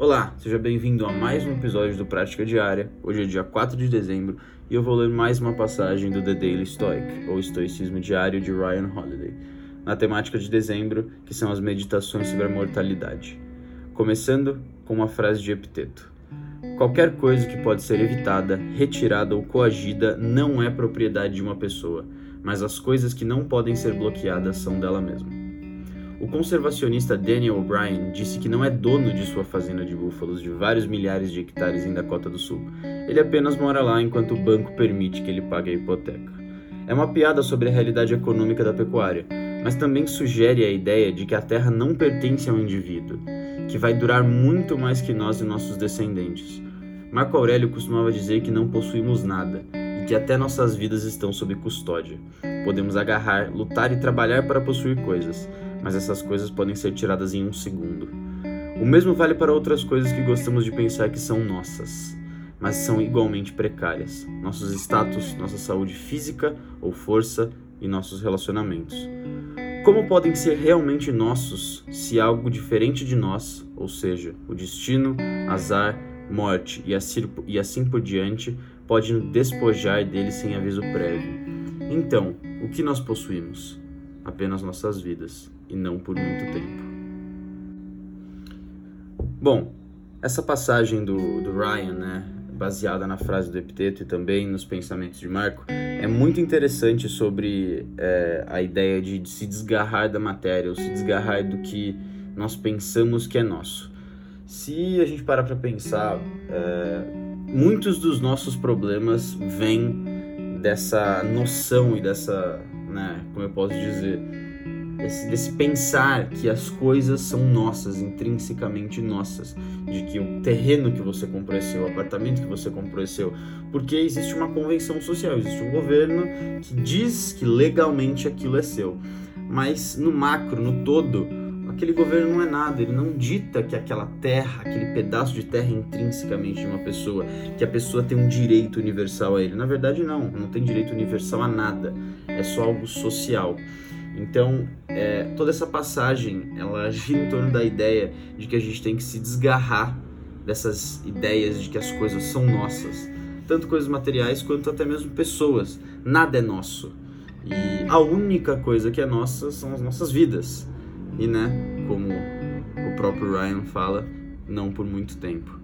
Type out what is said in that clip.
Olá, seja bem-vindo a mais um episódio do Prática Diária. Hoje é dia 4 de dezembro e eu vou ler mais uma passagem do The Daily Stoic, ou Estoicismo Diário de Ryan Holiday, na temática de dezembro, que são as meditações sobre a mortalidade. Começando com uma frase de Epiteto: Qualquer coisa que pode ser evitada, retirada ou coagida não é propriedade de uma pessoa, mas as coisas que não podem ser bloqueadas são dela mesma. O conservacionista Daniel O'Brien disse que não é dono de sua fazenda de búfalos de vários milhares de hectares em Dakota do Sul. Ele apenas mora lá enquanto o banco permite que ele pague a hipoteca. É uma piada sobre a realidade econômica da pecuária, mas também sugere a ideia de que a terra não pertence ao indivíduo, que vai durar muito mais que nós e nossos descendentes. Marco Aurélio costumava dizer que não possuímos nada e que até nossas vidas estão sob custódia. Podemos agarrar, lutar e trabalhar para possuir coisas, mas essas coisas podem ser tiradas em um segundo. O mesmo vale para outras coisas que gostamos de pensar que são nossas, mas são igualmente precárias: nossos status, nossa saúde física ou força e nossos relacionamentos. Como podem ser realmente nossos se algo diferente de nós, ou seja, o destino, azar, morte e assim, e assim por diante, pode despojar dele sem aviso prévio? Então, o que nós possuímos? Apenas nossas vidas e não por muito tempo. Bom, essa passagem do, do Ryan, né, baseada na frase do Epiteto e também nos pensamentos de Marco, é muito interessante sobre é, a ideia de, de, se desgarrar da matéria, ou se desgarrar do que nós pensamos que é nosso. Se a gente parar para pensar, é, muitos dos nossos problemas vêm dessa noção e dessa, né, como eu posso dizer, desse, desse pensar que as coisas são nossas, intrinsecamente nossas, de que o terreno que você comprou é seu, o apartamento que você comprou é seu, porque existe uma convenção social, existe um governo que diz que legalmente aquilo é seu, mas no macro, no todo, aquele governo não é nada, ele não dita que aquela terra, aquele pedaço de terra é intrinsecamente de uma pessoa, que a pessoa tem um direito universal a ele. Na verdade, não, não tem direito universal a nada, é só algo social. Então, é, toda essa passagem, ela gira em torno da ideia de que a gente tem que se desgarrar dessas ideias de que as coisas são nossas, tanto coisas materiais quanto até mesmo pessoas. Nada é nosso. E a única coisa que é nossa são as nossas vidas. E, né, como o próprio Ryan fala, não por muito tempo.